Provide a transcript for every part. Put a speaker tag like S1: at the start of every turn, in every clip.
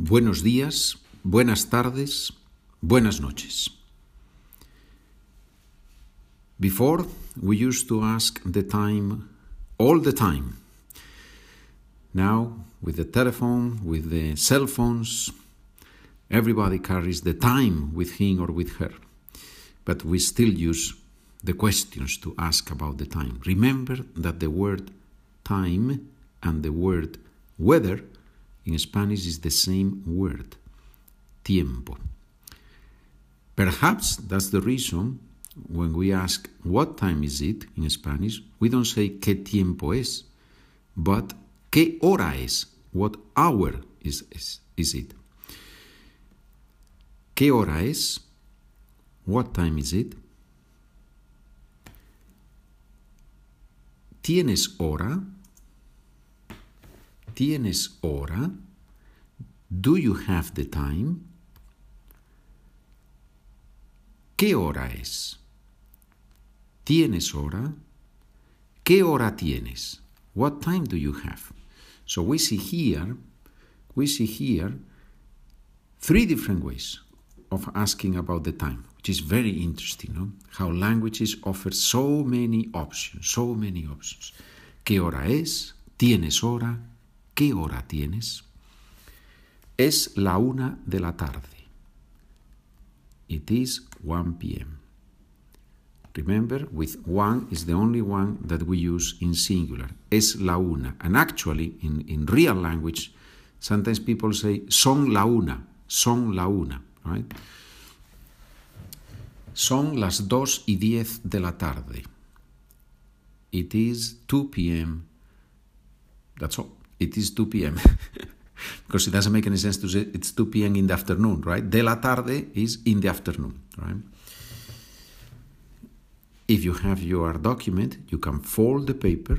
S1: buenos días, buenas tardes, buenas noches. Before, we used to ask the time all the time. Now, with the telephone, with the cell phones, everybody carries the time with him or with her. But we still use the questions to ask about the time. Remember that the word time and the word weather in Spanish is the same word, tiempo. Perhaps that's the reason when we ask what time is it in Spanish, we don't say qué tiempo es, but qué hora es, what hour is, is, is it. ¿Qué hora es? What time is it? ¿Tienes hora? ¿Tienes hora? Do you have the time? ¿Qué hora es? ¿Tienes hora? ¿Qué hora tienes? What time do you have? So we see here, we see here three different ways of asking about the time, which is very interesting, no? How languages offer so many options, so many options. ¿Qué hora es? ¿Tienes hora? ¿Qué hora tienes? Es la una de la tarde. It is 1 p.m. Remember, with one is the only one that we use in singular. Es la una. And actually, in, in real language, sometimes people say son la una, son la una, right? Son las dos y diez de la tarde. It is 2 p.m. That's all it is 2 p.m. because it doesn't make any sense to say it's 2 p.m. in the afternoon, right? De la tarde is in the afternoon, right? If you have your document, you can fold the paper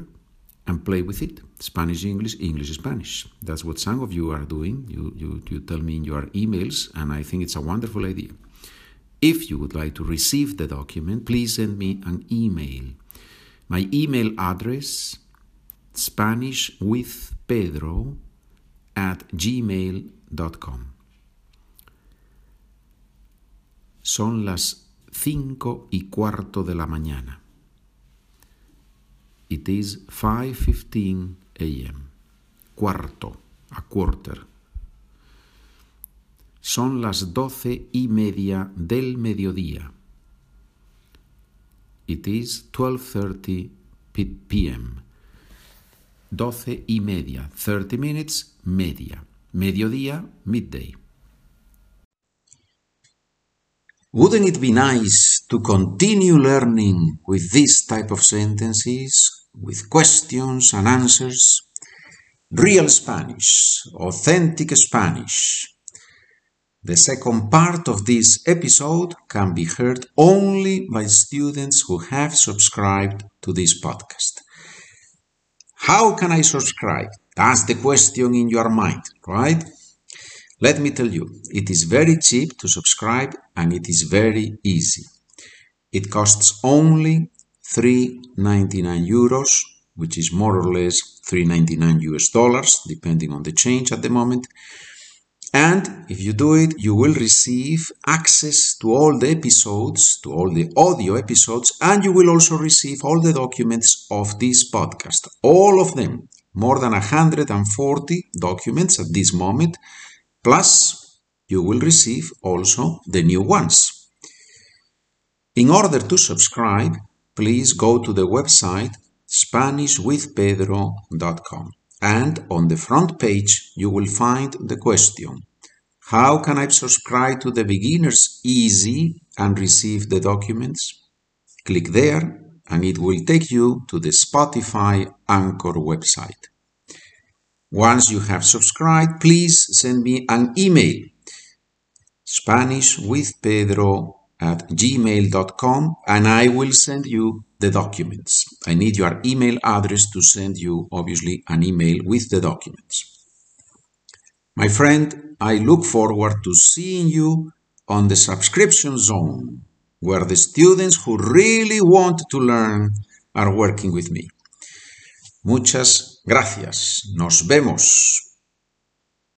S1: and play with it. Spanish, English, English, Spanish. That's what some of you are doing. You, you, you tell me in your emails, and I think it's a wonderful idea. If you would like to receive the document, please send me an email. My email address Spanish with Pedro at gmail.com. Son las cinco y cuarto de la mañana. It is 5:15 a.m. Cuarto, a quarter. Son las doce y media del mediodía. It is 12:30 p.m. Doce y media. 30 minutes, media. Mediodía, midday. Wouldn't it be nice to continue learning with this type of sentences, with questions and answers? Real Spanish, authentic Spanish. The second part of this episode can be heard only by students who have subscribed to this podcast. How can I subscribe? That's the question in your mind, right? Let me tell you, it is very cheap to subscribe and it is very easy. It costs only 3.99 euros, which is more or less 3.99 US dollars, depending on the change at the moment. And if you do it, you will receive access to all the episodes, to all the audio episodes, and you will also receive all the documents of this podcast. All of them, more than 140 documents at this moment, plus you will receive also the new ones. In order to subscribe, please go to the website SpanishWithPedro.com and on the front page you will find the question How can I subscribe to the beginners easy and receive the documents? Click there and it will take you to the Spotify Anchor website. Once you have subscribed, please send me an email SpanishWithPedro at gmail.com and I will send you the documents. I need your email address to send you, obviously, an email with the documents. My friend, I look forward to seeing you on the subscription zone, where the students who really want to learn are working with me. Muchas gracias. Nos vemos.